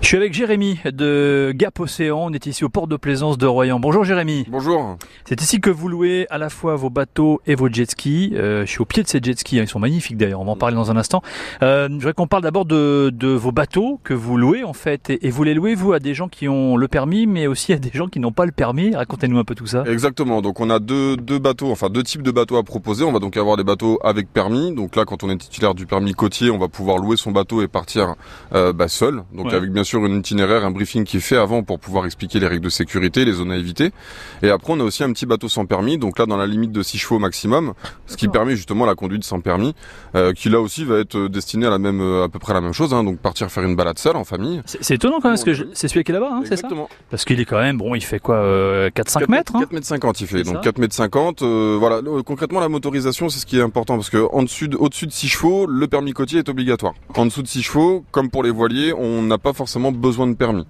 Je suis avec Jérémy de Gap Océan. On est ici au port de plaisance de Royan. Bonjour Jérémy. Bonjour. C'est ici que vous louez à la fois vos bateaux et vos jet skis. Euh, je suis au pied de ces jet skis. Hein. Ils sont magnifiques d'ailleurs. On va en parler dans un instant. Euh, je voudrais qu'on parle d'abord de, de, vos bateaux que vous louez en fait. Et, et, vous les louez vous à des gens qui ont le permis, mais aussi à des gens qui n'ont pas le permis. Racontez-nous un peu tout ça. Exactement. Donc on a deux, deux bateaux, enfin deux types de bateaux à proposer. On va donc avoir des bateaux avec permis. Donc là, quand on est titulaire du permis côtier, on va pouvoir louer son bateau et partir euh, bah, seul. Donc ouais. avec bien sûr une itinéraire, un briefing qui est fait avant pour pouvoir expliquer les règles de sécurité, les zones à éviter. Et après, on a aussi un petit bateau sans permis, donc là dans la limite de 6 chevaux maximum, ce qui permet justement la conduite sans permis, euh, qui là aussi va être destiné à la même, à peu près la même chose, hein, donc partir faire une balade seule en famille. C'est étonnant quand même, parce que je... c'est celui qui est là-bas, hein, c'est ça Parce qu'il est quand même, bon, il fait quoi, euh, 4-5 mètres hein 4 mètres 50 il fait, donc 4 mètres 50. Euh, voilà, concrètement la motorisation, c'est ce qui est important, parce que en dessus, au-dessus de 6 chevaux, le permis côtier est obligatoire. En dessous de 6 chevaux, comme pour les voiliers, on n'a pas forcément besoin de permis.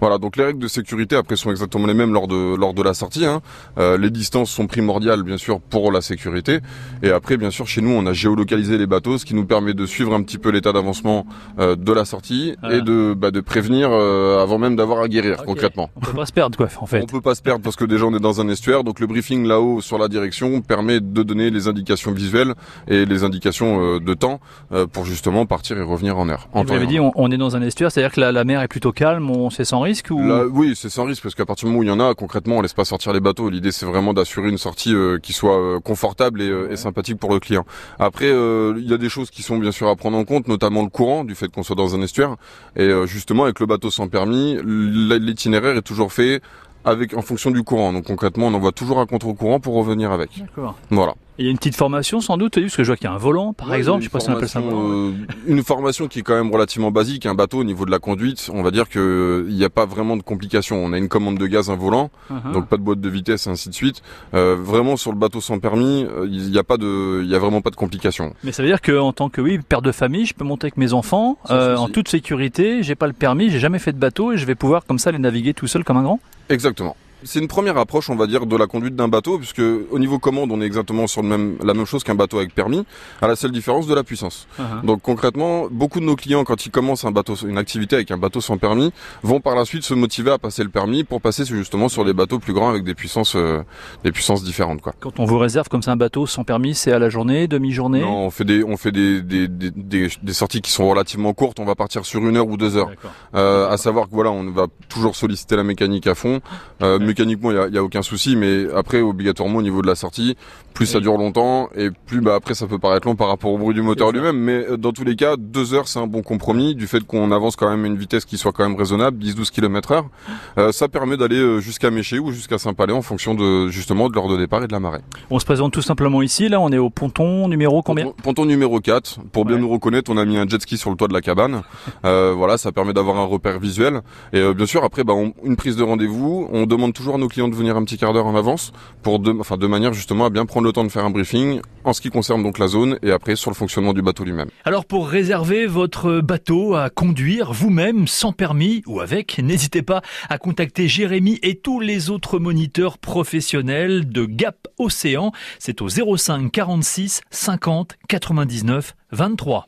Voilà, donc les règles de sécurité après sont exactement les mêmes lors de lors de la sortie. Hein. Euh, les distances sont primordiales bien sûr pour la sécurité. Et après bien sûr chez nous on a géolocalisé les bateaux, ce qui nous permet de suivre un petit peu l'état d'avancement euh, de la sortie ah. et de bah, de prévenir euh, avant même d'avoir à guérir okay. concrètement. On peut pas se perdre quoi en fait. On peut pas se perdre parce que déjà on est dans un estuaire, donc le briefing là-haut sur la direction permet de donner les indications visuelles et les indications de temps pour justement partir et revenir en heure. En vous avez dit on, on, est dans un estuaire, c'est-à-dire que la, la mer est plutôt calme, on c'est sans risque ou... Là, oui, c'est sans risque parce qu'à partir du moment où il y en a, concrètement, on laisse pas sortir les bateaux. L'idée, c'est vraiment d'assurer une sortie euh, qui soit euh, confortable et, euh, et, sympathique pour le client. Après, il y a des choses qui sont bien sûr à prendre en compte, notamment le courant, du fait qu'on soit dans un estuaire. Et justement, avec le bateau sans permis, l'itinéraire est toujours fait avec en fonction du courant. Donc concrètement, on envoie toujours un contre-courant pour revenir avec. D'accord. Voilà. Il y a une petite formation sans doute, parce que je vois qu'il y a un volant, par ouais, exemple. Je sais pas si on appelle ça un volant. Euh, une formation qui est quand même relativement basique. Un bateau au niveau de la conduite, on va dire que il n'y a pas vraiment de complications. On a une commande de gaz, un volant, uh -huh. donc pas de boîte de vitesse, et ainsi de suite. Euh, vraiment sur le bateau sans permis, il n'y a pas de, il y a vraiment pas de complications. Mais ça veut dire que en tant que oui père de famille, je peux monter avec mes enfants euh, en toute sécurité. J'ai pas le permis, j'ai jamais fait de bateau et je vais pouvoir comme ça les naviguer tout seul comme un grand? Exactement. C'est une première approche, on va dire, de la conduite d'un bateau, puisque au niveau commande, on est exactement sur le même, la même chose qu'un bateau avec permis, à la seule différence de la puissance. Uh -huh. Donc concrètement, beaucoup de nos clients, quand ils commencent un bateau, une activité avec un bateau sans permis, vont par la suite se motiver à passer le permis pour passer justement sur des bateaux plus grands avec des puissances, euh, des puissances différentes, quoi. Quand on vous réserve comme ça un bateau sans permis, c'est à la journée, demi-journée? Non, on fait des, on fait des, des, des, des, sorties qui sont relativement courtes. On va partir sur une heure ou deux heures. Euh, à savoir que voilà, on va toujours solliciter la mécanique à fond. Euh. Mécaniquement, il y a, aucun souci, mais après, obligatoirement, au niveau de la sortie, plus ça dure longtemps, et plus bah, après, ça peut paraître long par rapport au bruit du moteur lui-même. Mais dans tous les cas, deux heures, c'est un bon compromis, du fait qu'on avance quand même à une vitesse qui soit quand même raisonnable, 10-12 km heure. Euh, ça permet d'aller jusqu'à Méché ou jusqu'à Saint-Palais en fonction de, justement, de l'heure de départ et de la marée. On se présente tout simplement ici, là, on est au ponton numéro combien? Ponton, ponton, numéro 4. Pour bien ouais. nous reconnaître, on a mis un jet ski sur le toit de la cabane. Euh, voilà, ça permet d'avoir un repère visuel. Et euh, bien sûr, après, bah, on, une prise de rendez-vous, on demande toujours à nos clients de venir un petit quart d'heure en avance pour de, enfin, de manière justement à bien prendre le temps de faire un briefing en ce qui concerne donc la zone et après sur le fonctionnement du bateau lui-même. Alors pour réserver votre bateau à conduire vous-même sans permis ou avec, n'hésitez pas à contacter Jérémy et tous les autres moniteurs professionnels de Gap Océan. C'est au 05 46 50 99 23.